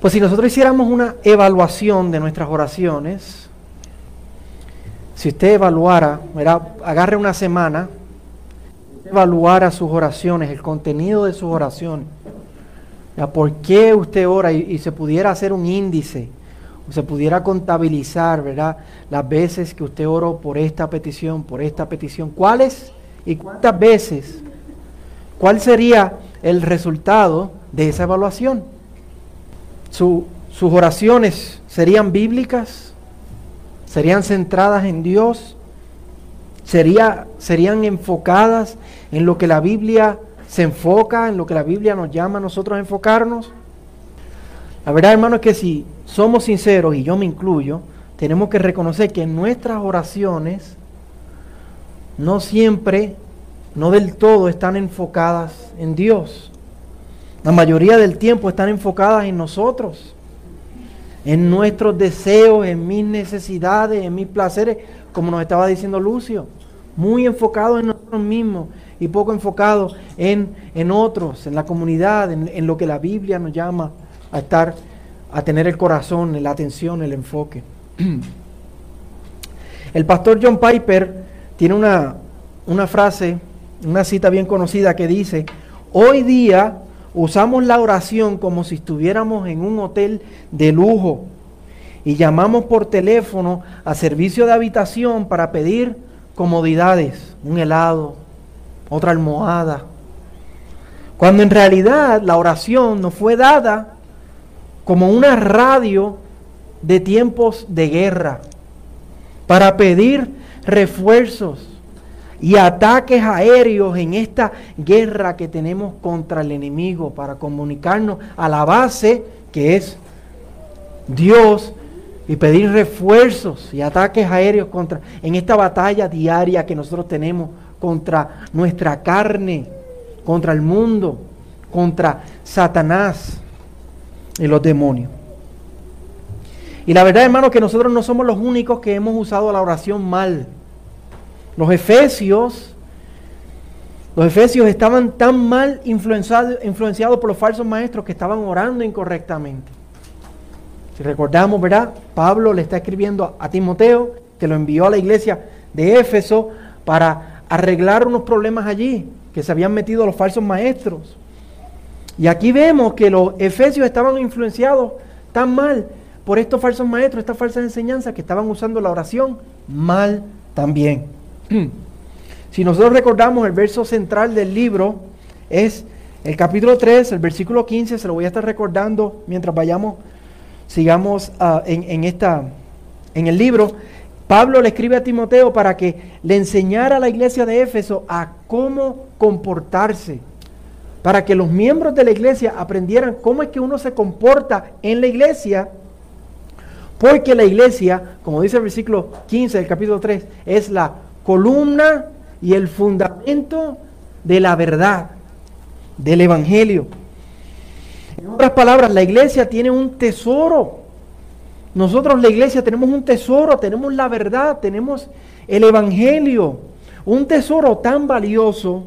Pues si nosotros hiciéramos una evaluación de nuestras oraciones, si usted evaluara, agarre una semana, evaluara sus oraciones, el contenido de sus oraciones, por qué usted ora y, se pudiera hacer un índice, o se pudiera contabilizar, ¿verdad? Las veces que usted oró por esta petición, por esta petición, ¿cuáles y cuántas veces? ¿Cuál sería el resultado de esa evaluación? Sus oraciones serían bíblicas, serían centradas en Dios, Sería, serían enfocadas en lo que la Biblia se enfoca, en lo que la Biblia nos llama a nosotros a enfocarnos. La verdad, hermano, es que si somos sinceros, y yo me incluyo, tenemos que reconocer que nuestras oraciones no siempre, no del todo, están enfocadas en Dios. La mayoría del tiempo están enfocadas en nosotros, en nuestros deseos, en mis necesidades, en mis placeres, como nos estaba diciendo Lucio. Muy enfocados en nosotros mismos y poco enfocados en, en otros, en la comunidad, en, en, lo que la Biblia nos llama a estar, a tener el corazón, la atención, el enfoque. El pastor John Piper tiene una, una frase, una cita bien conocida que dice, hoy día usamos la oración como si estuviéramos en un hotel de lujo y llamamos por teléfono a servicio de habitación para pedir comodidades, un helado, otra almohada. Cuando en realidad la oración nos fue dada como una radio de tiempos de guerra para pedir refuerzos y ataques aéreos en esta guerra que tenemos contra el enemigo para comunicarnos a la base que es Dios y pedir refuerzos y ataques aéreos contra en esta batalla diaria que nosotros tenemos contra nuestra carne, contra el mundo, contra Satanás y los demonios. Y la verdad, hermano, que nosotros no somos los únicos que hemos usado la oración mal. Los efesios, los efesios estaban tan mal influenciados, por los falsos maestros que estaban orando incorrectamente. Si recordamos, ¿verdad? Pablo le está escribiendo a Timoteo, que lo envió a la iglesia de Éfeso para arreglar unos problemas allí, que se habían metido los falsos maestros. Y aquí vemos que los efesios estaban influenciados tan mal por estos falsos maestros, estas falsas enseñanzas, que estaban usando la oración mal también. Si nosotros recordamos el verso central del libro, es el capítulo 3, el versículo 15, se lo voy a estar recordando mientras vayamos sigamos ah, en, esta, en el libro, Pablo le escribe a Timoteo para que le enseñara a la iglesia de Éfeso a cómo comportarse, para que los miembros de la iglesia aprendieran cómo es que uno se comporta en la iglesia, porque la iglesia, como dice el versículo 15 del capítulo 3, es la columna y el fundamento de la verdad, del Evangelio. En otras palabras, la iglesia tiene un tesoro. Nosotros la iglesia tenemos un tesoro, tenemos la verdad, tenemos el Evangelio. Un tesoro tan valioso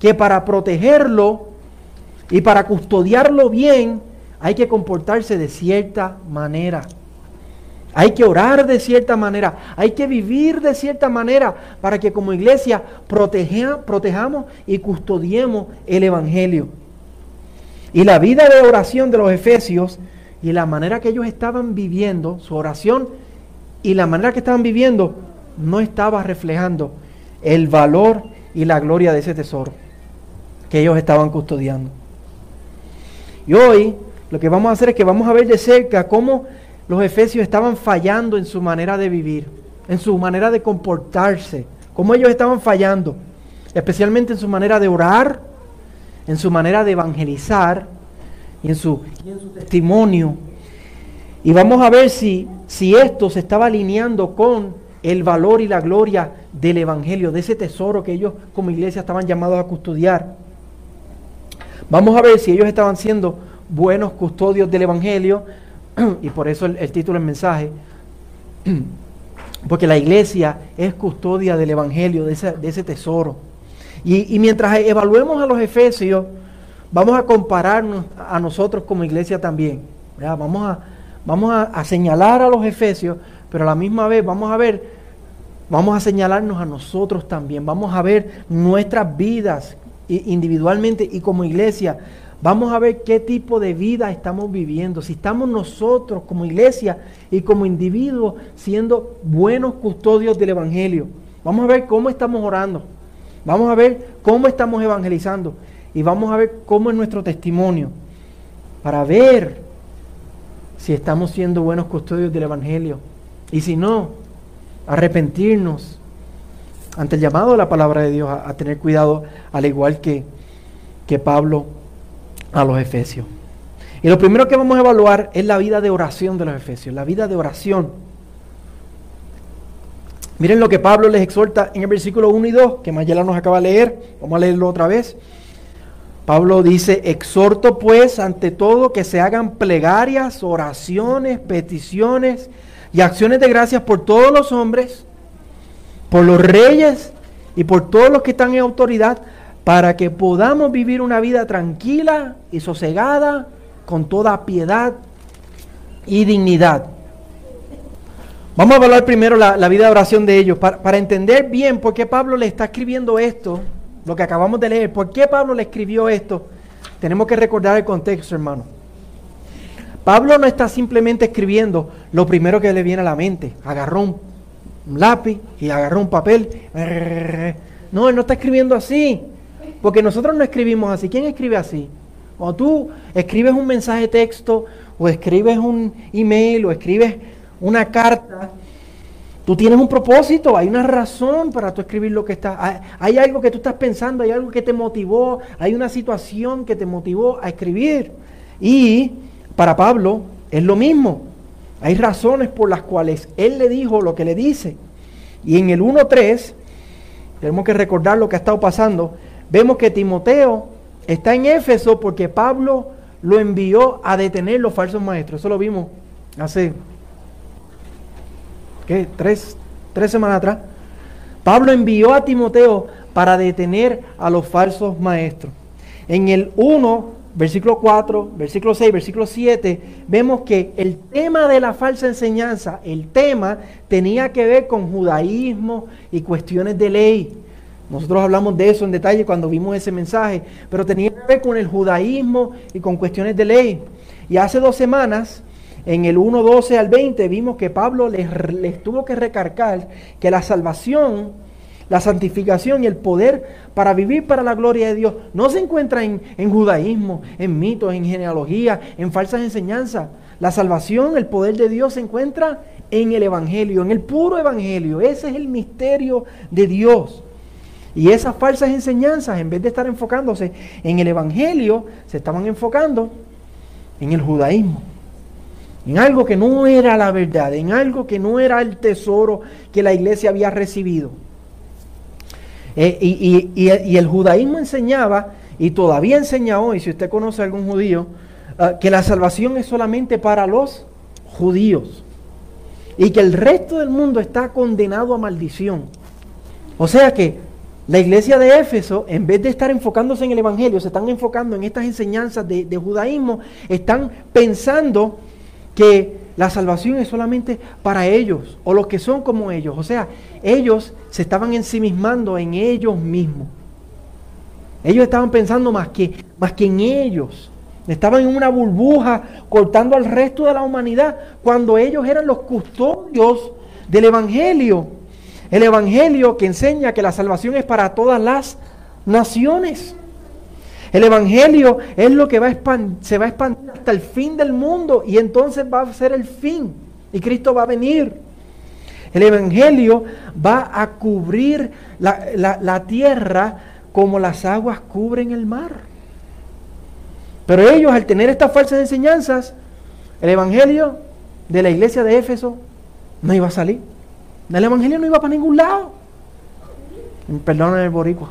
que para protegerlo y para custodiarlo bien hay que comportarse de cierta manera. Hay que orar de cierta manera, hay que vivir de cierta manera para que como iglesia protejamos y custodiemos el Evangelio. Y la vida de oración de los efesios y la manera que ellos estaban viviendo, su oración y la manera que estaban viviendo, no estaba reflejando el valor y la gloria de ese tesoro que ellos estaban custodiando. Y hoy lo que vamos a hacer es que vamos a ver de cerca cómo los efesios estaban fallando en su manera de vivir, en su manera de comportarse, cómo ellos estaban fallando, especialmente en su manera de orar, en su manera de evangelizar y en su, testimonio. Y vamos a ver si, si esto se estaba alineando con el valor y la gloria del Evangelio, de ese tesoro que ellos como iglesia estaban llamados a custodiar. Vamos a ver si ellos estaban siendo buenos custodios del Evangelio, y por eso el, título del mensaje, porque la iglesia es custodia del Evangelio, de ese, de ese tesoro. Y, mientras evaluemos a los efesios, vamos a compararnos a nosotros como iglesia también. Vamos, a, vamos a, señalar a los efesios, pero a la misma vez vamos a ver, vamos a señalarnos a nosotros también. Vamos a ver nuestras vidas individualmente y como iglesia. Vamos a ver qué tipo de vida estamos viviendo. Si estamos nosotros como iglesia y como individuos siendo buenos custodios del Evangelio. Vamos a ver cómo estamos orando. Vamos a ver cómo estamos evangelizando. Y vamos a ver cómo es nuestro testimonio. Para ver si estamos siendo buenos custodios del Evangelio. Y si no, arrepentirnos ante el llamado de la palabra de Dios a, tener cuidado, al igual que, que Pablo a los Efesios. Y lo primero que vamos a evaluar es la vida de oración de los Efesios, la vida de oración. Miren lo que Pablo les exhorta en el versículo 1 y 2, que Mayela nos acaba de leer. Vamos a leerlo otra vez. Pablo dice, exhorto pues ante todo que se hagan plegarias, oraciones, peticiones y acciones de gracias por todos los hombres, por los reyes y por todos los que están en autoridad, para que podamos vivir una vida tranquila y sosegada, con toda piedad y dignidad. Vamos a hablar primero la, vida de oración de ellos, para, para entender bien por qué Pablo le está escribiendo esto lo que acabamos de leer. ¿Por qué Pablo le escribió esto? Tenemos que recordar el contexto, hermano. Pablo no está simplemente escribiendo lo primero que le viene a la mente. Agarró un lápiz y agarró un papel. No, él no está escribiendo así. Porque nosotros no escribimos así. ¿Quién escribe así? Cuando tú escribes un mensaje de texto o escribes un email o escribes una carta, Tú tienes un propósito, hay una razón para tú escribir lo que está. Hay, algo que tú estás pensando, hay algo que te motivó, hay una situación que te motivó a escribir. Y para Pablo es lo mismo. Hay razones por las cuales él le dijo lo que le dice. Y en el 1.3, tenemos que recordar lo que ha estado pasando, vemos que Timoteo está en Éfeso porque Pablo lo envió a detener los falsos maestros. Eso lo vimos hace ¿qué? Tres, tres semanas atrás, Pablo envió a Timoteo para detener a los falsos maestros. En el 1, versículo 4, versículo 6, versículo 7, vemos que el tema de la falsa enseñanza, el tema tenía que ver con judaísmo y cuestiones de ley. Nosotros hablamos de eso en detalle cuando vimos ese mensaje, pero tenía que ver con el judaísmo y con cuestiones de ley. Y hace dos semanas en el 1.12 al 20 vimos que Pablo les, tuvo que recargar que la salvación, la santificación y el poder para vivir para la gloria de Dios no se encuentra en, en judaísmo, en mitos, en genealogía, en falsas enseñanzas. La salvación, el poder de Dios se encuentra en el Evangelio, en el puro Evangelio. Ese es el misterio de Dios. Y esas falsas enseñanzas, en vez de estar enfocándose en el Evangelio, se estaban enfocando en el judaísmo en algo que no era la verdad, en algo que no era el tesoro que la iglesia había recibido. Eh, y, el judaísmo enseñaba, y todavía enseña hoy, si usted conoce a algún judío, ah, que la salvación es solamente para los judíos y que el resto del mundo está condenado a maldición. O sea que la iglesia de Éfeso, en vez de estar enfocándose en el Evangelio, se están enfocando en estas enseñanzas de, judaísmo, están pensando que la salvación es solamente para ellos o los que son como ellos. O sea, ellos se estaban ensimismando en ellos mismos. Ellos estaban pensando más que, más que en ellos. Estaban en una burbuja cortando al resto de la humanidad cuando ellos eran los custodios del Evangelio. El Evangelio que enseña que la salvación es para todas las naciones. El Evangelio es lo que va a se va a expandir hasta el fin del mundo y entonces va a ser el fin y Cristo va a venir. El Evangelio va a cubrir la, la tierra como las aguas cubren el mar. Pero ellos al tener estas falsas enseñanzas, el Evangelio de la iglesia de Éfeso no iba a salir. El Evangelio no iba para ningún lado. Perdón el boricua.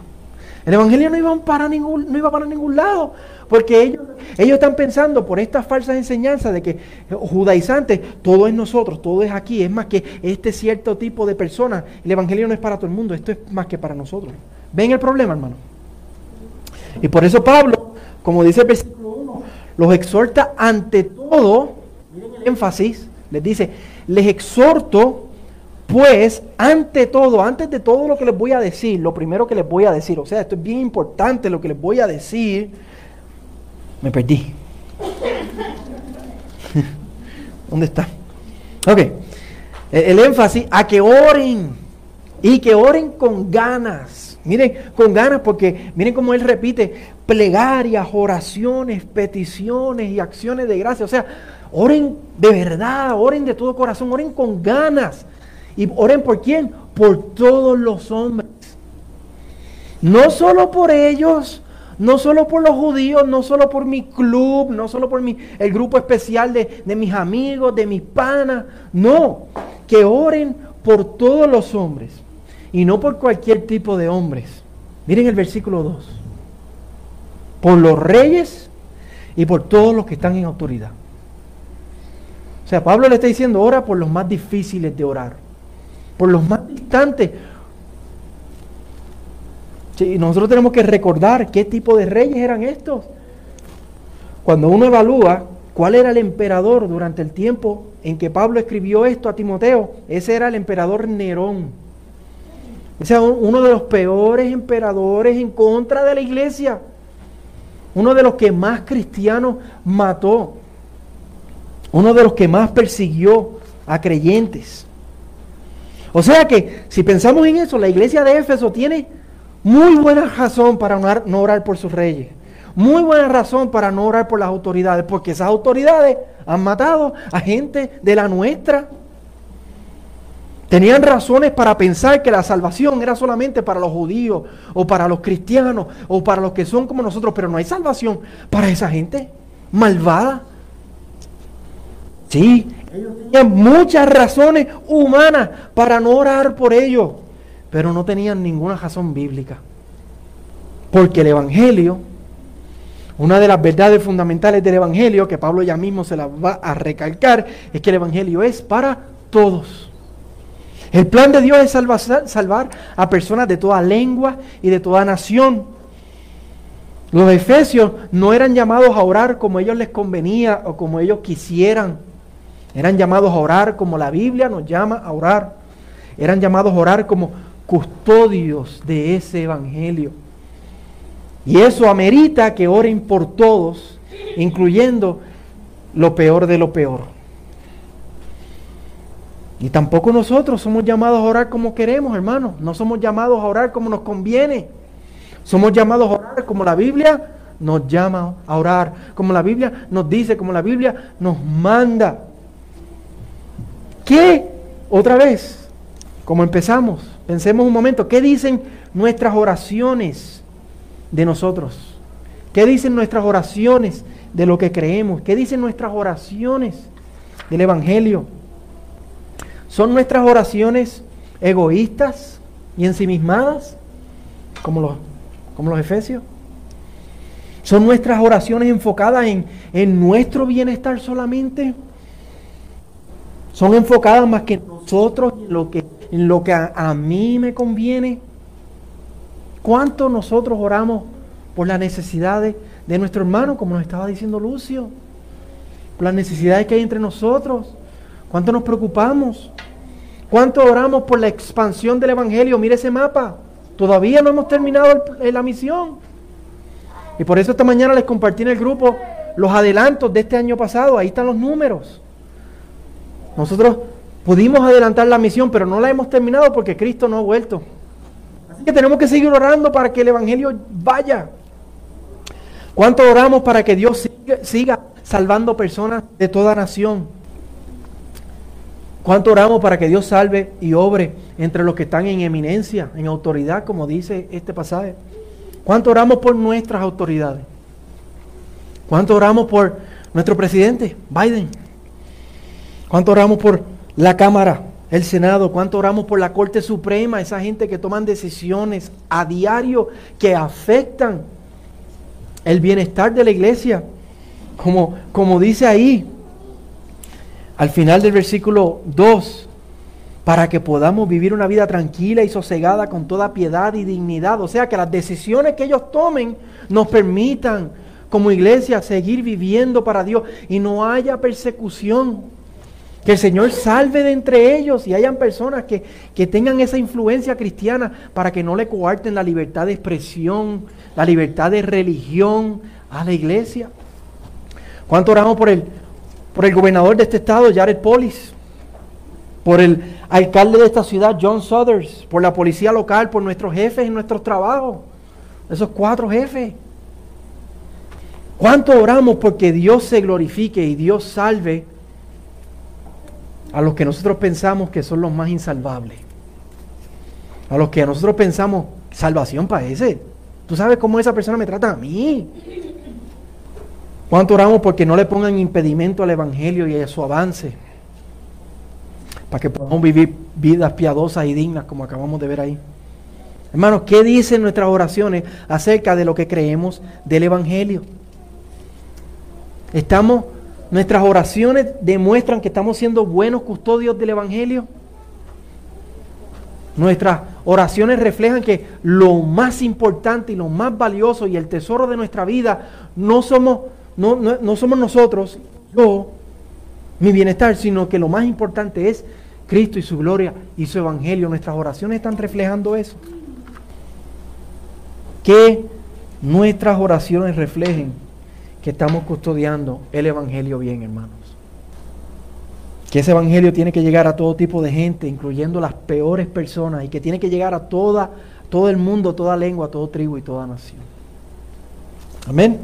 El Evangelio no iba para ningún, no iba para ningún lado, porque ellos, ellos están pensando por estas falsas enseñanzas de que judaizantes, todo es nosotros, todo es aquí, es más que este cierto tipo de personas. El Evangelio no es para todo el mundo, esto es más que para nosotros. ¿Ven el problema, hermano? Y por eso Pablo, como dice el versículo 1, los exhorta ante todo, miren el énfasis, les dice, les exhorto, pues, ante todo, antes de todo lo que les voy a decir, lo primero que les voy a decir, o sea, esto es bien importante lo que les voy a decir, me perdí. ¿Dónde está? Ok. El, énfasis a que oren y que oren con ganas. Miren, con ganas porque miren cómo él repite, plegarias, oraciones, peticiones y acciones de gracia. O sea, oren de verdad, oren de todo corazón, oren con ganas. ¿Y oren por quién? Por todos los hombres. No solo por ellos, no solo por los judíos, no solo por mi club, no solo por mi, el grupo especial de, de mis amigos, de mis panas. No, que oren por todos los hombres y no por cualquier tipo de hombres. Miren el versículo 2. Por los reyes y por todos los que están en autoridad. O sea, Pablo le está diciendo, ora por los más difíciles de orar, por los más distantes. Y nosotros tenemos que recordar qué tipo de reyes eran estos. Cuando uno evalúa cuál era el emperador durante el tiempo en que Pablo escribió esto a Timoteo, ese era el emperador Nerón. Ese era uno de los peores emperadores en contra de la iglesia. Uno de los que más cristianos mató. Uno de los que más persiguió a creyentes. O sea que si pensamos en eso, la iglesia de Éfeso tiene muy buena razón para no orar por sus reyes. Muy buena razón para no orar por las autoridades, porque esas autoridades han matado a gente de la nuestra. Tenían razones para pensar que la salvación era solamente para los judíos o para los cristianos o para los que son como nosotros, pero no hay salvación para esa gente malvada. Sí, ellos tenían muchas razones humanas para no orar por ellos, pero no tenían ninguna razón bíblica. Porque el Evangelio, una de las verdades fundamentales del Evangelio, que Pablo ya mismo se la va a recalcar, es que el Evangelio es para todos. El plan de Dios es salvar, salvar a personas de toda lengua y de toda nación. Los efesios no eran llamados a orar como ellos les convenía o como ellos quisieran. Eran llamados a orar como la Biblia nos llama a orar. Eran llamados a orar como custodios de ese evangelio. Y eso amerita que oren por todos, incluyendo lo peor de lo peor. Y tampoco nosotros somos llamados a orar como queremos, hermanos. No somos llamados a orar como nos conviene. Somos llamados a orar como la Biblia nos llama a orar, como la Biblia nos dice, como la Biblia nos manda. ¿Qué? Otra vez, como empezamos, pensemos un momento, ¿qué dicen nuestras oraciones de nosotros? ¿Qué dicen nuestras oraciones de lo que creemos? ¿Qué dicen nuestras oraciones del Evangelio? ¿Son nuestras oraciones egoístas y ensimismadas, como los, como los efesios? ¿Son nuestras oraciones enfocadas en, en nuestro bienestar solamente? Son enfocadas más que nosotros en lo que, en lo que a, mí me conviene. ¿Cuánto nosotros oramos por las necesidades de nuestro hermano, como nos estaba diciendo Lucio? Por las necesidades que hay entre nosotros. ¿Cuánto nos preocupamos? ¿Cuánto oramos por la expansión del Evangelio? Mire ese mapa. Todavía no hemos terminado la misión. Y por eso esta mañana les compartí en el grupo los adelantos de este año pasado. Ahí están los números. Nosotros pudimos adelantar la misión, pero no la hemos terminado porque Cristo no ha vuelto. Así que tenemos que seguir orando para que el Evangelio vaya. ¿Cuánto oramos para que Dios siga, salvando personas de toda nación? ¿Cuánto oramos para que Dios salve y obre entre los que están en eminencia, en autoridad, como dice este pasaje? ¿Cuánto oramos por nuestras autoridades? ¿Cuánto oramos por nuestro presidente, Biden? ¿Cuánto oramos por la Cámara, el Senado? ¿Cuánto oramos por la Corte Suprema? Esa gente que toman decisiones a diario que afectan el bienestar de la iglesia. Como, como dice ahí, al final del versículo 2, para que podamos vivir una vida tranquila y sosegada con toda piedad y dignidad. O sea, que las decisiones que ellos tomen nos permitan como iglesia seguir viviendo para Dios y no haya persecución. Que el Señor salve de entre ellos y hayan personas que, que tengan esa influencia cristiana para que no le coarten la libertad de expresión, la libertad de religión a la iglesia. ¿Cuánto oramos por el, por el gobernador de este estado, Jared Polis? Por el alcalde de esta ciudad, John Suthers, por la policía local, por nuestros jefes en nuestros trabajos, esos cuatro jefes. ¿Cuánto oramos porque Dios se glorifique y Dios salve a los que nosotros pensamos que son los más insalvables? A los que nosotros pensamos, salvación para ese. ¿Tú sabes cómo esa persona me trata a mí? ¿Cuánto oramos porque no le pongan impedimento al Evangelio y a su avance? Para que podamos vivir vidas piadosas y dignas como acabamos de ver ahí. Hermanos, ¿qué dicen nuestras oraciones acerca de lo que creemos del Evangelio? Estamos, nuestras oraciones demuestran que estamos siendo buenos custodios del Evangelio. Nuestras oraciones reflejan que lo más importante y lo más valioso y el tesoro de nuestra vida no somos, no, no somos nosotros, yo, mi bienestar, sino que lo más importante es Cristo y su gloria y su evangelio. Nuestras oraciones están reflejando eso. Que nuestras oraciones reflejen que estamos custodiando el evangelio bien, hermanos. Que ese evangelio tiene que llegar a todo tipo de gente, incluyendo las peores personas, y que tiene que llegar a toda, todo el mundo, toda lengua, todo tribu y toda nación. Amén.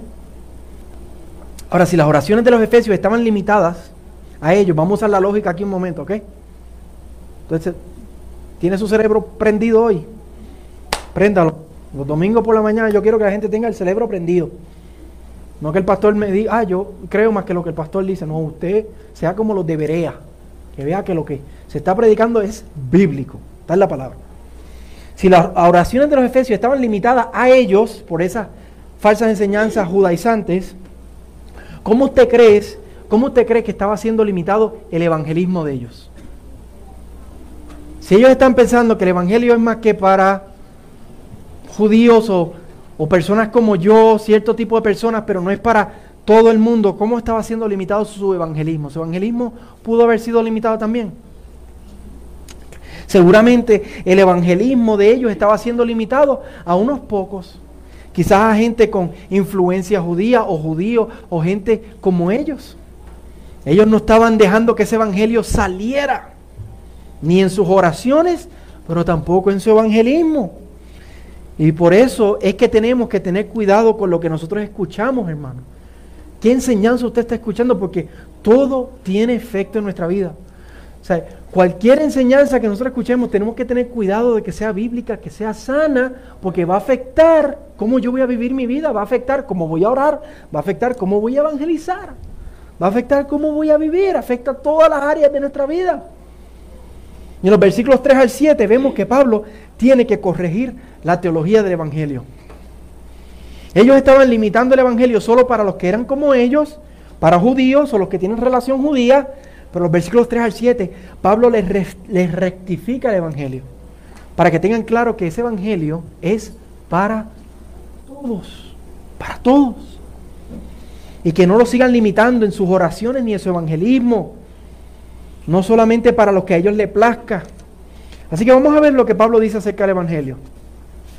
Ahora, si las oraciones de los efesios estaban limitadas a ellos, vamos a usar la lógica aquí un momento, ¿ok? Entonces, ¿tiene su cerebro prendido hoy? Préndalo. Los domingos por la mañana yo quiero que la gente tenga el cerebro prendido. No que el pastor me diga, ah, yo creo más que lo que el pastor dice. No, usted sea como lo debería. Que vea que lo que se está predicando es bíblico. Tal la palabra. Si las oraciones de los efesios estaban limitadas a ellos por esas falsas enseñanzas judaizantes, ¿cómo usted cree, cómo usted cree que estaba siendo limitado el evangelismo de ellos? Si ellos están pensando que el Evangelio es más que para judíos o, personas como yo, cierto tipo de personas, pero no es para todo el mundo, ¿cómo estaba siendo limitado su evangelismo? ¿Su evangelismo pudo haber sido limitado también? Seguramente el evangelismo de ellos estaba siendo limitado a unos pocos. Quizás a gente con influencia judía o judío o gente como ellos. Ellos no estaban dejando que ese evangelio saliera ni en sus oraciones, pero tampoco en su evangelismo. Y por eso es que tenemos que tener cuidado con lo que nosotros escuchamos, hermano. ¿Qué enseñanza usted está escuchando? Porque todo tiene efecto en nuestra vida. O sea, cualquier enseñanza que nosotros escuchemos, tenemos que tener cuidado de que sea bíblica, que sea sana, porque va a afectar cómo yo voy a vivir mi vida, va a afectar cómo voy a orar, va a afectar cómo voy a evangelizar, va a afectar cómo voy a vivir, afecta todas las áreas de nuestra vida. Y en los versículos 3 al 7 vemos que Pablo tiene que corregir la teología del Evangelio. Ellos estaban limitando el Evangelio solo para los que eran como ellos, para judíos o los que tienen relación judía, pero los versículos 3 al 7, Pablo les, les rectifica el Evangelio, para que tengan claro que ese Evangelio es para todos, para todos. Y que no lo sigan limitando en sus oraciones ni en su evangelismo, no solamente para los que a ellos les plazca. Así que vamos a ver lo que Pablo dice acerca del Evangelio.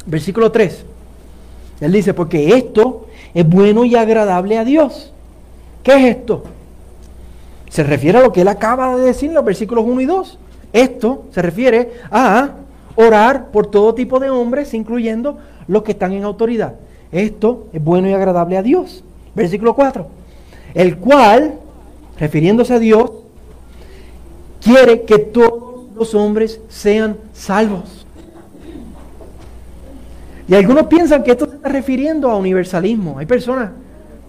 Versículo 3. Él dice, porque esto es bueno y agradable a Dios. ¿Qué es esto? Se refiere a lo que él acaba de decir en los versículos 1 y 2. Esto se refiere a orar por todo tipo de hombres, incluyendo los que están en autoridad. Esto es bueno y agradable a Dios. Versículo 4. El cual, refiriéndose a Dios, quiere que todos los hombres sean salvos. Y algunos piensan que esto se está refiriendo a universalismo. Hay personas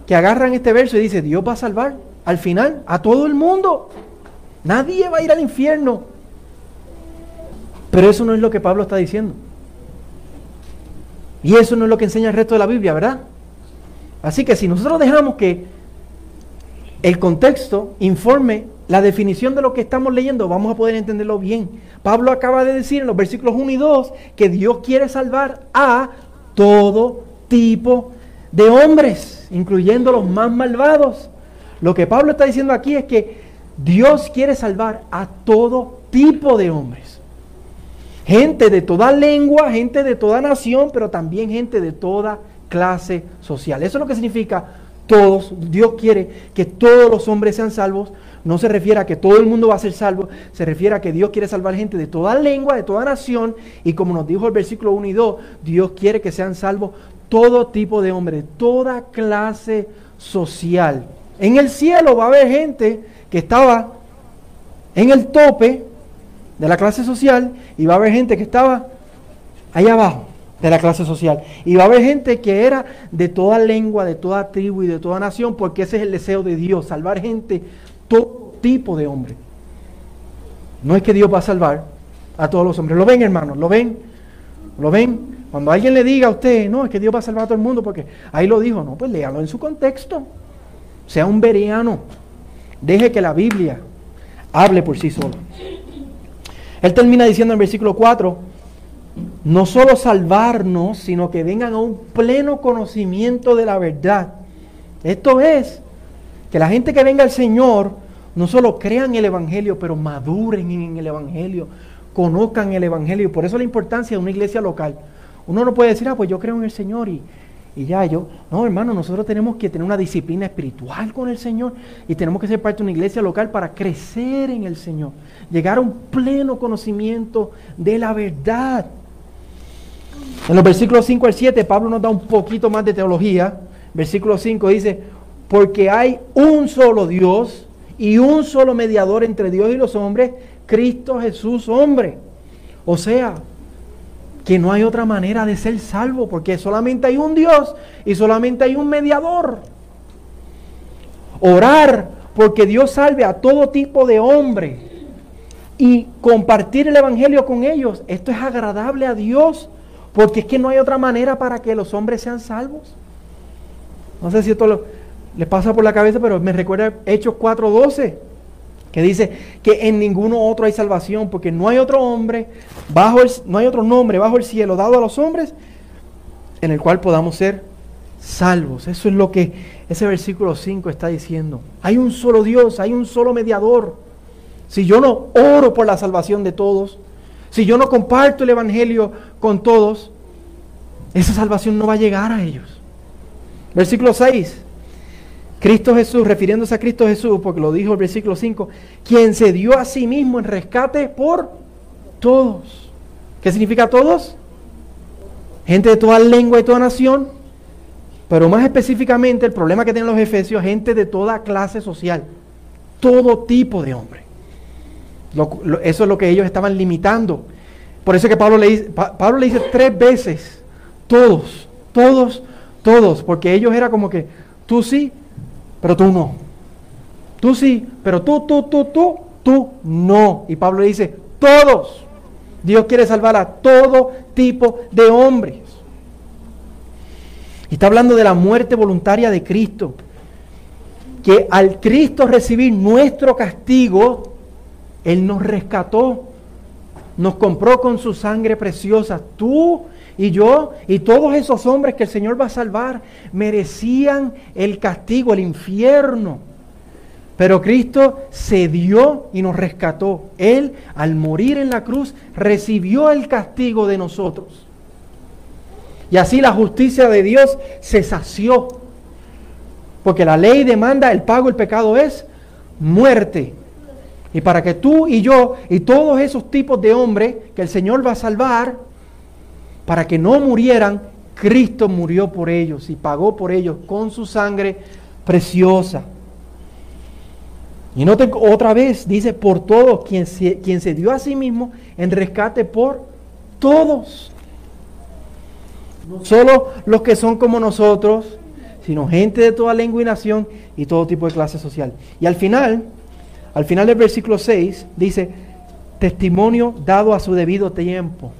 que agarran este verso y dicen, Dios va a salvar al final a todo el mundo. Nadie va a ir al infierno. Pero eso no es lo que Pablo está diciendo. Y eso no es lo que enseña el resto de la Biblia, ¿verdad? Así que si nosotros dejamos que el contexto informe la definición de lo que estamos leyendo, vamos a poder entenderlo bien. Pablo acaba de decir en los versículos 1 y 2 que Dios quiere salvar a todo tipo de hombres. incluyendo los más malvados. Lo que Pablo está diciendo aquí es que Dios quiere salvar a todo tipo de hombres. Gente de toda lengua, gente de toda nación, pero también gente de toda clase social. Eso es lo que significa todos. Dios quiere que todos los hombres sean salvos. No se refiere a que todo el mundo va a ser salvo, se refiere a que Dios quiere salvar gente de toda lengua, de toda nación. Y como nos dijo el versículo 1 y 2, Dios quiere que sean salvos todo tipo de hombres, toda clase social. En el cielo va a haber gente que estaba en el tope de la clase social y va a haber gente que estaba ahí abajo de la clase social. Y va a haber gente que era de toda lengua, de toda tribu y de toda nación, porque ese es el deseo de Dios, salvar gente, tipo de hombre. No es que Dios va a salvar a todos los hombres. ¿Lo ven, hermanos? ¿Lo ven? ¿Lo ven? Cuando alguien le diga a usted, no, es que Dios va a salvar a todo el mundo, porque ahí lo dijo, no, pues léalo en su contexto. Sea un veriano. Deje que la Biblia hable por sí solo. Él termina diciendo en versículo 4, no solo salvarnos, sino que vengan a un pleno conocimiento de la verdad. Esto es, que la gente que venga al Señor no solo crean el Evangelio, pero maduren en el Evangelio, conozcan el Evangelio. Por eso la importancia de una iglesia local. Uno no puede decir, ah, pues yo creo en el Señor y, y ya yo, no hermano, nosotros tenemos que tener una disciplina espiritual con el Señor y tenemos que ser parte de una iglesia local para crecer en el Señor, llegar a un pleno conocimiento de la verdad. En los versículos 5 al 7, Pablo nos da un poquito más de teología. Versículo 5 dice, porque hay un solo Dios y un solo mediador entre Dios y los hombres, Cristo Jesús hombre. O sea, que no hay otra manera de ser salvo, porque solamente hay un Dios y solamente hay un mediador. Orar porque Dios salve a todo tipo de hombre y compartir el Evangelio con ellos. Esto es agradable a Dios, porque es que no hay otra manera para que los hombres sean salvos. No sé si esto les pasa por la cabeza, pero me recuerda Hechos 4:12 que dice que en ninguno otro hay salvación, porque no hay otro hombre, bajo el, no hay otro nombre bajo el cielo dado a los hombres en el cual podamos ser salvos. Eso es lo que ese versículo 5 está diciendo. Hay un solo Dios, hay un solo mediador. Si yo no oro por la salvación de todos, si yo no comparto el Evangelio con todos, esa salvación no va a llegar a ellos. Versículo 6. Cristo Jesús, refiriéndose a Cristo Jesús, porque lo dijo el versículo 5, quien se dio a sí mismo en rescate por todos. ¿Qué significa todos? Gente de toda lengua y toda nación, pero más específicamente el problema que tienen los efesios, gente de toda clase social, todo tipo de hombre. eso es lo que ellos estaban limitando. Por eso que Pablo le, Pablo le dice tres veces, todos, todos, todos, porque ellos era como que tú sí, pero tú no. Tú sí, pero tú, tú, tú, tú, tú no. Y Pablo dice, todos. Dios quiere salvar a todo tipo de hombres. Y está hablando de la muerte voluntaria de Cristo. Que al Cristo recibir nuestro castigo, Él nos rescató. Nos compró con su sangre preciosa. Tú y yo y todos esos hombres que el Señor va a salvar merecían el castigo, el infierno. Pero Cristo se dio y nos rescató. Él, al morir en la cruz, recibió el castigo de nosotros. Y así la justicia de Dios se sació. Porque la ley demanda el pago del pecado es muerte. Y para que tú y yo y todos esos tipos de hombres que el Señor va a salvar, para que no murieran, Cristo murió por ellos y pagó por ellos con su sangre preciosa. Y noten otra vez, dice, por todos, quien se, quien se dio a sí mismo en rescate por todos. No solo los que son como nosotros, sino gente de toda lengua y nación y todo tipo de clase social. Y al final, al final del versículo 6, dice, testimonio dado a su debido tiempo.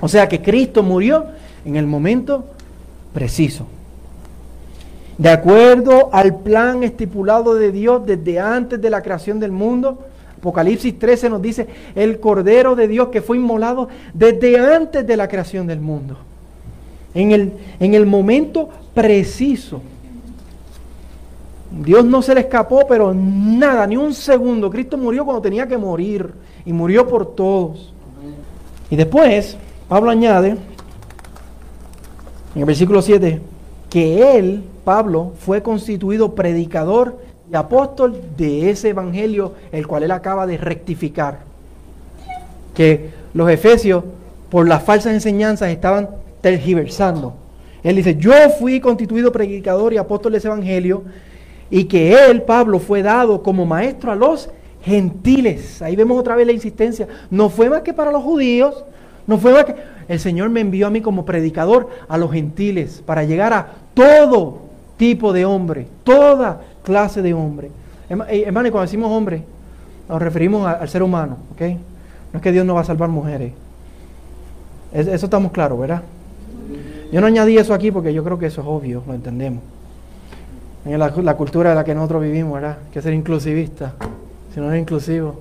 O sea que Cristo murió en el momento preciso. De acuerdo al plan estipulado de Dios desde antes de la creación del mundo, Apocalipsis 13 nos dice, el Cordero de Dios que fue inmolado desde antes de la creación del mundo. en el, en el momento preciso. Dios no se le escapó, pero nada, ni un segundo. Cristo murió cuando tenía que morir y murió por todos. Y después, Pablo añade, en el versículo 7, que él, Pablo, fue constituido predicador y apóstol de ese evangelio, el cual él acaba de rectificar. Que los efesios, por las falsas enseñanzas, estaban tergiversando. Él dice, yo fui constituido predicador y apóstol de ese evangelio, y que él, Pablo, fue dado como maestro a los gentiles. Ahí vemos otra vez la insistencia. No fue más que para los judíos, no fue que... El Señor me envió a mí como predicador a los gentiles para llegar a todo tipo de hombre, toda clase de hombre. Eh, hermano, y cuando decimos hombre, nos referimos al ser humano, ¿ok? No es que Dios no va a salvar mujeres. Eso estamos claros, ¿verdad? Yo no añadí eso aquí porque yo creo que eso es obvio, lo entendemos. En la, la cultura en la que nosotros vivimos, ¿verdad? Que ser inclusivista, si no es inclusivo.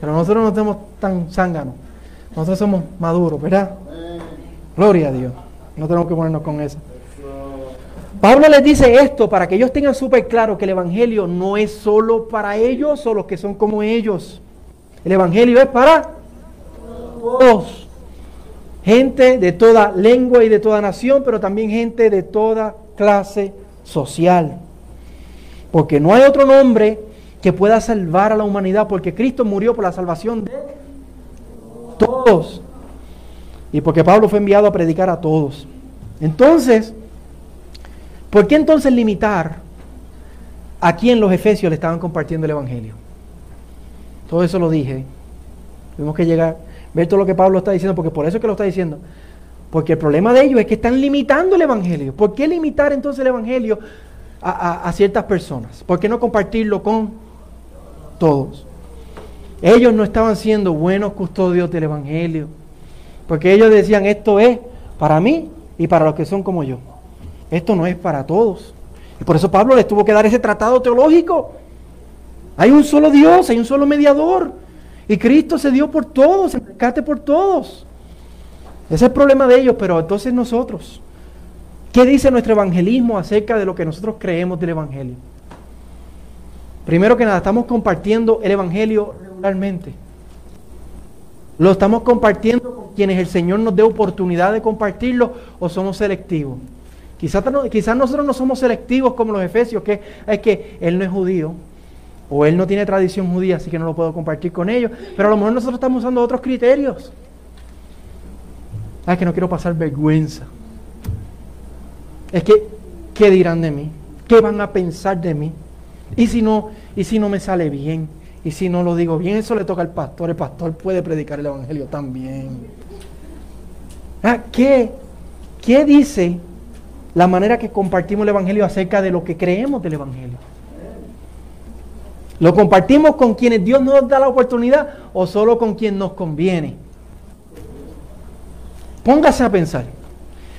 Pero nosotros no somos tan zánganos. Nosotros somos maduros, ¿verdad? Gloria a Dios. No tenemos que ponernos con eso. Pablo les dice esto para que ellos tengan súper claro que el Evangelio no es solo para ellos o los que son como ellos. El Evangelio es para todos. Gente de toda lengua y de toda nación, pero también gente de toda clase social. Porque no hay otro nombre que pueda salvar a la humanidad, porque Cristo murió por la salvación de todos. Y porque Pablo fue enviado a predicar a todos. Entonces, ¿por qué entonces limitar a quien los efesios le estaban compartiendo el Evangelio? Todo eso lo dije. Tuvimos que llegar, ver todo lo que Pablo está diciendo, porque por eso es que lo está diciendo. Porque el problema de ellos es que están limitando el Evangelio. ¿Por qué limitar entonces el Evangelio a, a ciertas personas? ¿Por qué no compartirlo con todos? Ellos no estaban siendo buenos custodios del Evangelio. Porque ellos decían, esto es para mí y para los que son como yo. Esto no es para todos. Y por eso Pablo les tuvo que dar ese tratado teológico. Hay un solo Dios, hay un solo mediador. Y Cristo se dio por todos, el rescate por todos. Ese es el problema de ellos, pero entonces nosotros, ¿qué dice nuestro evangelismo acerca de lo que nosotros creemos del Evangelio? Primero que nada, estamos compartiendo el Evangelio regularmente. ¿Lo estamos compartiendo con quienes el Señor nos dé oportunidad de compartirlo o somos selectivos? Quizás, quizás nosotros no somos selectivos como los efesios, que es que Él no es judío, o él no tiene tradición judía, así que no lo puedo compartir con ellos. Pero a lo mejor nosotros estamos usando otros criterios. Ah, es que no quiero pasar vergüenza. Es que, ¿qué dirán de mí? ¿Qué van a pensar de mí? ¿Y si no, y si no me sale bien? ¿Y si no lo digo bien? Eso le toca al pastor. El pastor puede predicar el Evangelio también. Ah, ¿qué, ¿Qué dice la manera que compartimos el Evangelio acerca de lo que creemos del Evangelio? ¿Lo compartimos con quienes Dios nos da la oportunidad o solo con quien nos conviene? Póngase a pensar.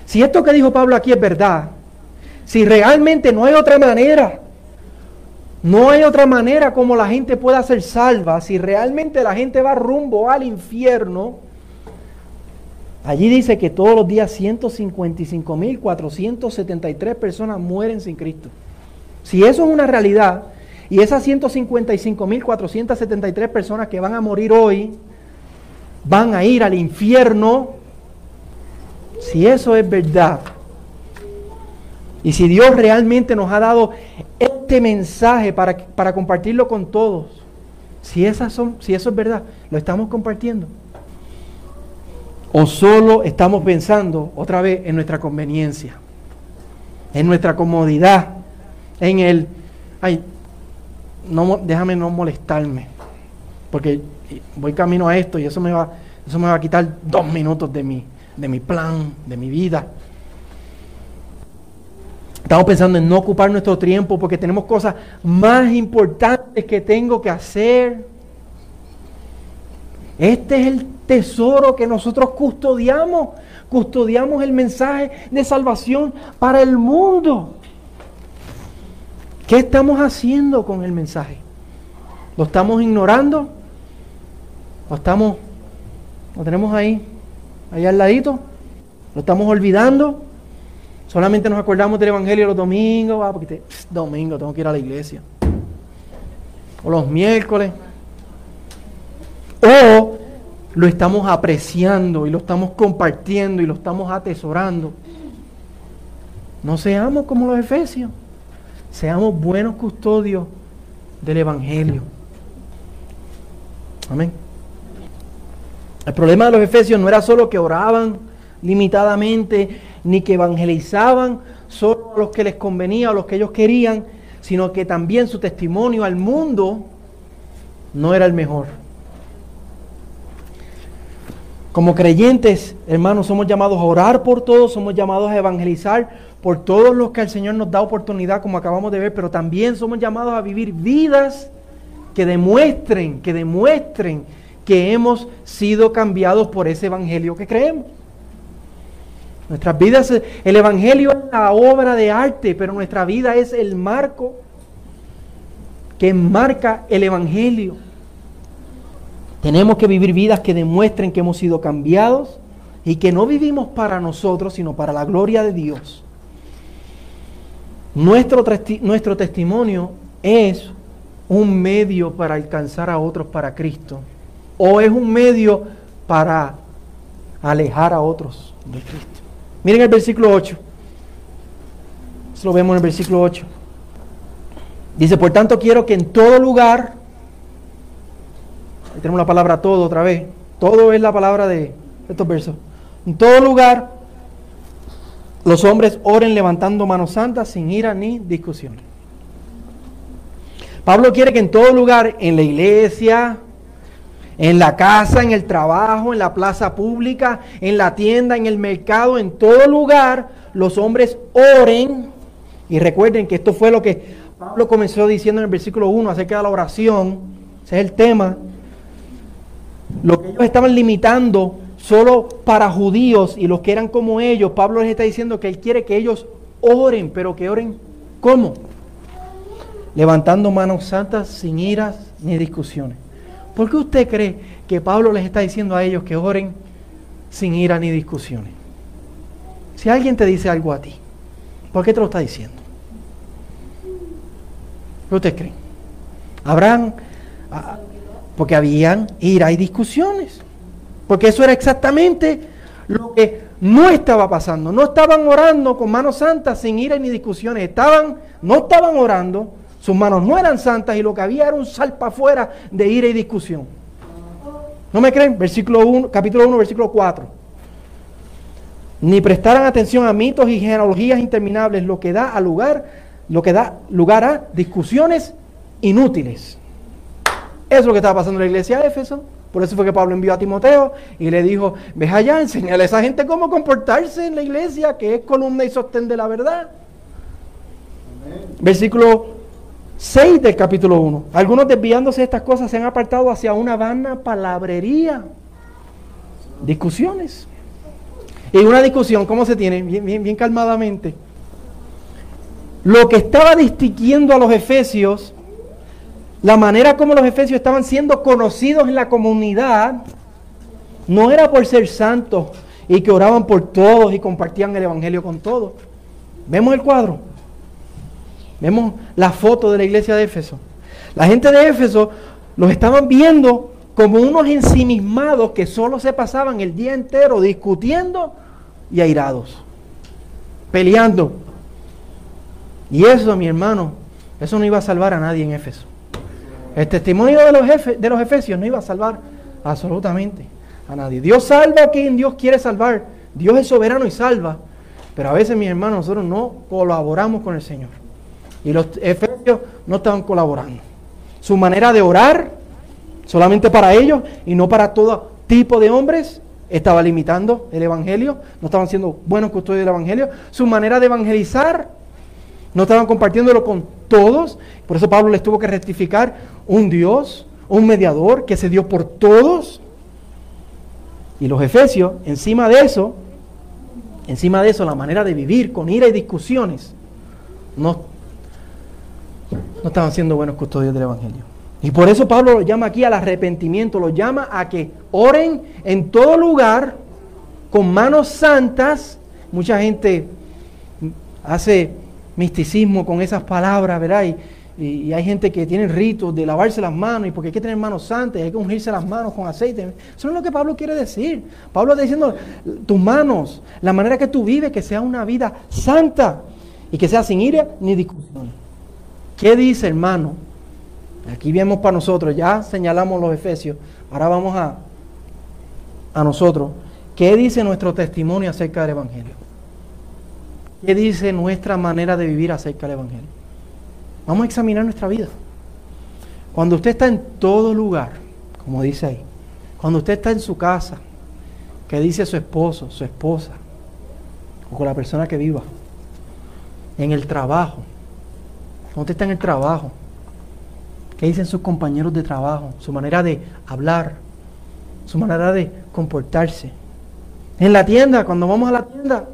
Si esto que dijo Pablo aquí es verdad, si realmente no hay otra manera, no hay otra manera como la gente pueda ser salva, si realmente la gente va rumbo al infierno, allí dice que todos los días 155.473 personas mueren sin Cristo. Si eso es una realidad, y esas 155.473 personas que van a morir hoy van a ir al infierno. Si eso es verdad. Y si Dios realmente nos ha dado este mensaje para, para compartirlo con todos. Si, esas son, si eso es verdad, lo estamos compartiendo. O solo estamos pensando otra vez en nuestra conveniencia, en nuestra comodidad, en el, ay, no, déjame no molestarme, porque voy camino a esto y eso me va, eso me va a quitar dos minutos de mi, de mi plan, de mi vida. Estamos pensando en no ocupar nuestro tiempo porque tenemos cosas más importantes que tengo que hacer. Este es el tesoro que nosotros custodiamos. Custodiamos el mensaje de salvación para el mundo. ¿Qué estamos haciendo con el mensaje? ¿Lo estamos ignorando? ¿Lo estamos, lo tenemos ahí, ahí al ladito? ¿Lo estamos olvidando? Solamente nos acordamos del Evangelio los domingos, ah, porque domingo tengo que ir a la iglesia. O los miércoles. O lo estamos apreciando y lo estamos compartiendo y lo estamos atesorando. No seamos como los efesios. Seamos buenos custodios del Evangelio. Amén. El problema de los efesios no era solo que oraban limitadamente, ni que evangelizaban solo a los que les convenía o los que ellos querían, sino que también su testimonio al mundo no era el mejor. Como creyentes, hermanos, somos llamados a orar por todos, somos llamados a evangelizar por todos los que el Señor nos da oportunidad, como acabamos de ver, pero también somos llamados a vivir vidas que demuestren, que demuestren que hemos sido cambiados por ese evangelio que creemos. Nuestras vidas, el evangelio es la obra de arte, pero nuestra vida es el marco que marca el evangelio. Tenemos que vivir vidas que demuestren que hemos sido cambiados y que no vivimos para nosotros, sino para la gloria de Dios. Nuestro, nuestro testimonio es un medio para alcanzar a otros para Cristo o es un medio para alejar a otros de Cristo. Miren el versículo 8. Eso lo vemos en el versículo 8. Dice, por tanto quiero que en todo lugar, ahí tenemos la palabra todo otra vez, todo es la palabra de estos versos, en todo lugar los hombres oren levantando manos santas sin ira ni discusión. Pablo quiere que en todo lugar, en la iglesia, en la casa, en el trabajo, en la plaza pública, en la tienda, en el mercado, en todo lugar, los hombres oren. Y recuerden que esto fue lo que Pablo comenzó diciendo en el versículo 1 acerca de la oración. Ese es el tema. Lo que ellos estaban limitando solo para judíos y los que eran como ellos, Pablo les está diciendo que él quiere que ellos oren, pero que oren ¿cómo? Levantando manos santas sin iras ni discusiones. ¿Por qué usted cree que Pablo les está diciendo a ellos que oren sin ira ni discusiones? Si alguien te dice algo a ti, ¿por qué te lo está diciendo? ¿Qué usted cree? Habrán, ah, porque habían ira y discusiones. Porque eso era exactamente lo que no estaba pasando. No estaban orando con manos santas sin ira ni discusiones. Estaban, no estaban orando, sus manos no eran santas y lo que había era un salpa afuera de ira y discusión. ¿No me creen? Versículo 1, capítulo 1, versículo 4. Ni prestaran atención a mitos y genealogías interminables, lo que da a lugar, lo que da lugar a discusiones inútiles. Eso es lo que estaba pasando en la iglesia de Éfeso. Por eso fue que Pablo envió a Timoteo y le dijo, ve allá, enseñale a esa gente cómo comportarse en la iglesia, que es columna y sostén de la verdad. Versículo 6 del capítulo 1. Algunos desviándose de estas cosas se han apartado hacia una vana palabrería. Discusiones. Y una discusión, ¿cómo se tiene? Bien, bien, bien calmadamente. Lo que estaba distinguiendo a los efesios la manera como los efesios estaban siendo conocidos en la comunidad no era por ser santos y que oraban por todos y compartían el Evangelio con todos. Vemos el cuadro. Vemos la foto de la iglesia de Éfeso. La gente de Éfeso los estaban viendo como unos ensimismados que solo se pasaban el día entero discutiendo y airados, peleando. Y eso, mi hermano, eso no iba a salvar a nadie en Éfeso. El testimonio de los, de los efesios no iba a salvar absolutamente a nadie. Dios salva a quien Dios quiere salvar. Dios es soberano y salva. Pero a veces, mis hermanos, nosotros no colaboramos con el Señor. Y los efesios no estaban colaborando. Su manera de orar, solamente para ellos y no para todo tipo de hombres, estaba limitando el Evangelio. No estaban siendo buenos custodios del Evangelio. Su manera de evangelizar, no estaban compartiéndolo con todos. Por eso Pablo les tuvo que rectificar un Dios, un mediador que se dio por todos. Y los efesios, encima de eso, encima de eso, la manera de vivir con ira y discusiones, no, no estaban siendo buenos custodios del Evangelio. Y por eso Pablo lo llama aquí al arrepentimiento, lo llama a que oren en todo lugar con manos santas. Mucha gente hace misticismo con esas palabras, ¿verdad? Y, hay gente que tiene ritos de lavarse las manos y porque hay que tener manos santas hay que ungirse las manos con aceite. Eso no es lo que Pablo quiere decir. Pablo está diciendo, tus manos, la manera que tú vives, que sea una vida santa y que sea sin ira ni discusión. ¿Qué dice, hermano? Aquí vemos para nosotros, ya señalamos los efesios, ahora vamos a, a nosotros. ¿Qué dice nuestro testimonio acerca del Evangelio? ¿Qué dice nuestra manera de vivir acerca del Evangelio? Vamos a examinar nuestra vida. Cuando usted está en todo lugar, como dice ahí, cuando usted está en su casa, que dice su esposo, su esposa, o con la persona que viva, en el trabajo, usted está en el trabajo, ¿qué dicen sus compañeros de trabajo? Su manera de hablar, su manera de comportarse. En la tienda, cuando vamos a la tienda,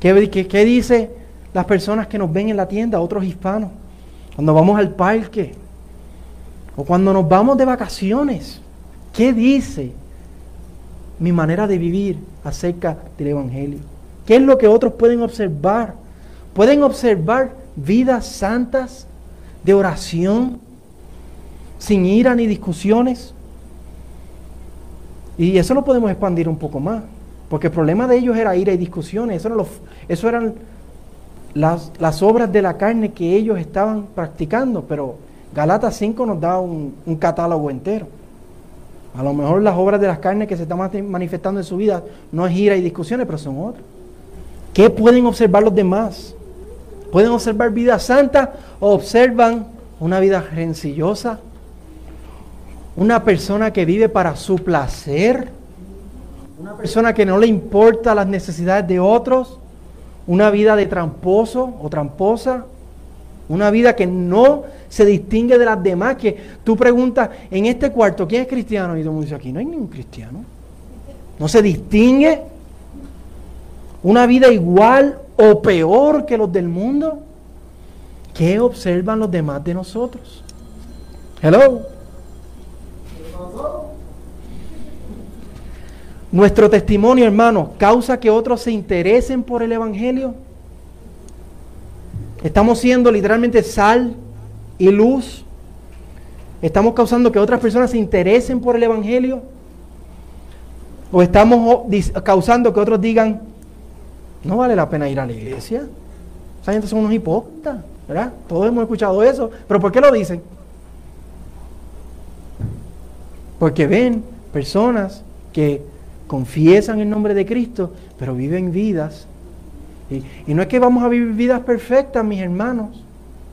¿qué, qué, qué dice las personas que nos ven en la tienda, otros hispanos, cuando vamos al parque o cuando nos vamos de vacaciones. ¿Qué dice mi manera de vivir acerca del Evangelio? ¿Qué es lo que otros pueden observar? Pueden observar vidas santas de oración, sin ira ni discusiones. Y eso lo podemos expandir un poco más, porque el problema de ellos era ira y discusiones, eso, no eso eran las, obras de la carne que ellos estaban practicando, pero Galatas 5 nos da un, catálogo entero. A lo mejor las obras de las carnes que se están manifestando en su vida no es ira y discusiones, pero son otras. ¿Qué pueden observar los demás? ¿Pueden observar vida santa o observan una vida rencillosa? Una persona que vive para su placer. Una persona que no le importa las necesidades de otros una vida de tramposo o tramposa, una vida que no se distingue de las demás, que tú preguntas, en este cuarto, ¿quién es cristiano? Y todo el mundo dice, aquí no hay ningún cristiano. No se distingue. Una vida igual o peor que los del mundo. ¿Qué observan los demás de nosotros? Hello. Nuestro testimonio, hermano, causa que otros se interesen por el Evangelio. Estamos siendo literalmente sal y luz. Estamos causando que otras personas se interesen por el Evangelio. O estamos causando que otros digan, no vale la pena ir a la iglesia. Esa gente son unos hipócritas, ¿verdad? Todos hemos escuchado eso. Pero ¿por qué lo dicen? Porque ven personas que confiesan el nombre de Cristo, pero viven vidas. Y, no es que vamos a vivir vidas perfectas, mis hermanos.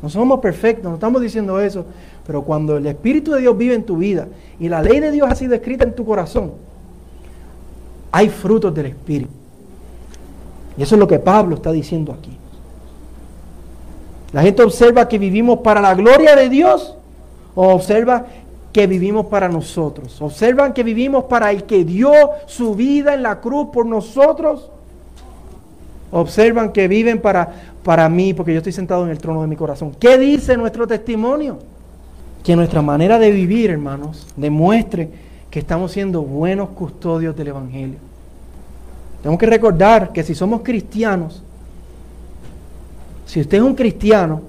No somos perfectos, no estamos diciendo eso. Pero cuando el Espíritu de Dios vive en tu vida y la ley de Dios ha sido escrita en tu corazón, hay frutos del Espíritu. Eso es lo que Pablo está diciendo aquí. La gente observa que vivimos para la gloria de Dios o observa que vivimos para nosotros. Observan que vivimos para el que dio su vida en la cruz por nosotros. Observan que viven para, para mí, porque yo estoy sentado en el trono de mi corazón. ¿Qué dice nuestro testimonio? Que nuestra manera de vivir, hermanos, demuestre que estamos siendo buenos custodios del Evangelio. Tenemos que recordar que si somos cristianos, si usted es un cristiano,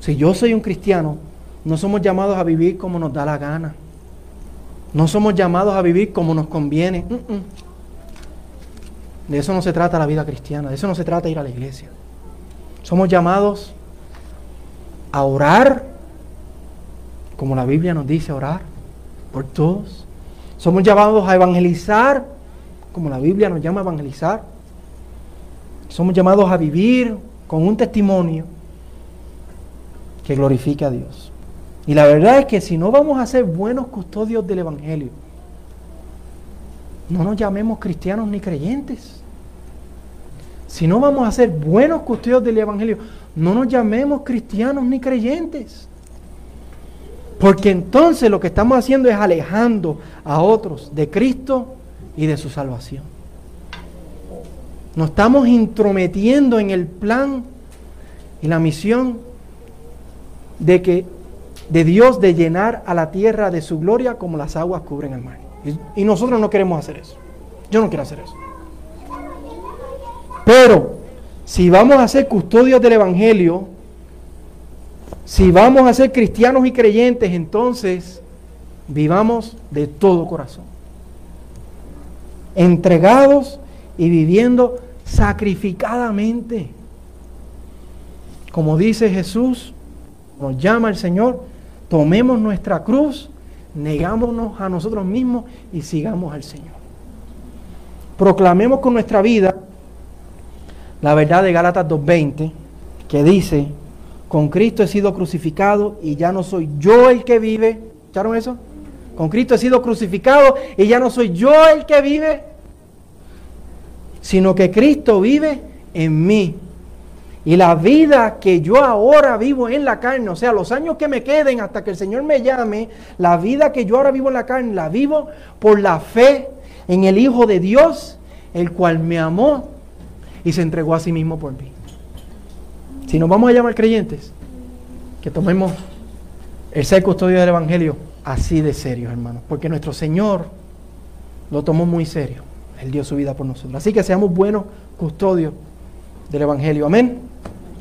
si yo soy un cristiano, no somos llamados a vivir como nos da la gana. No somos llamados a vivir como nos conviene. De eso no se trata la vida cristiana. De eso no se trata ir a la iglesia. Somos llamados a orar, como la Biblia nos dice orar, por todos. Somos llamados a evangelizar, como la Biblia nos llama a evangelizar. Somos llamados a vivir con un testimonio que glorifique a Dios. Y la verdad es que si no vamos a ser buenos custodios del Evangelio, no nos llamemos cristianos ni creyentes. Si no vamos a ser buenos custodios del Evangelio, no nos llamemos cristianos ni creyentes. Porque entonces lo que estamos haciendo es alejando a otros de Cristo y de su salvación. Nos estamos intrometiendo en el plan y la misión de que de Dios de llenar a la tierra de su gloria como las aguas cubren el mar. Y, nosotros no queremos hacer eso. Yo no quiero hacer eso. Pero si vamos a ser custodios del Evangelio, si vamos a ser cristianos y creyentes, entonces vivamos de todo corazón. Entregados y viviendo sacrificadamente. Como dice Jesús, nos llama el Señor, tomemos nuestra cruz, negámonos a nosotros mismos y sigamos al Señor. Proclamemos con nuestra vida la verdad de Gálatas 2.20, que dice, con Cristo he sido crucificado y ya no soy yo el que vive. ¿Escucharon eso? Con Cristo he sido crucificado y ya no soy yo el que vive, sino que Cristo vive en mí. Y la vida que yo ahora vivo en la carne, o sea, los años que me queden hasta que el Señor me llame, la vida que yo ahora vivo en la carne, la vivo por la fe en el Hijo de Dios, el cual me amó y se entregó a sí mismo por mí. Si nos vamos a llamar creyentes, que tomemos el ser custodio del Evangelio así de serio, hermanos, porque nuestro Señor lo tomó muy serio. Él dio su vida por nosotros. Así que seamos buenos custodios del Evangelio. Amén.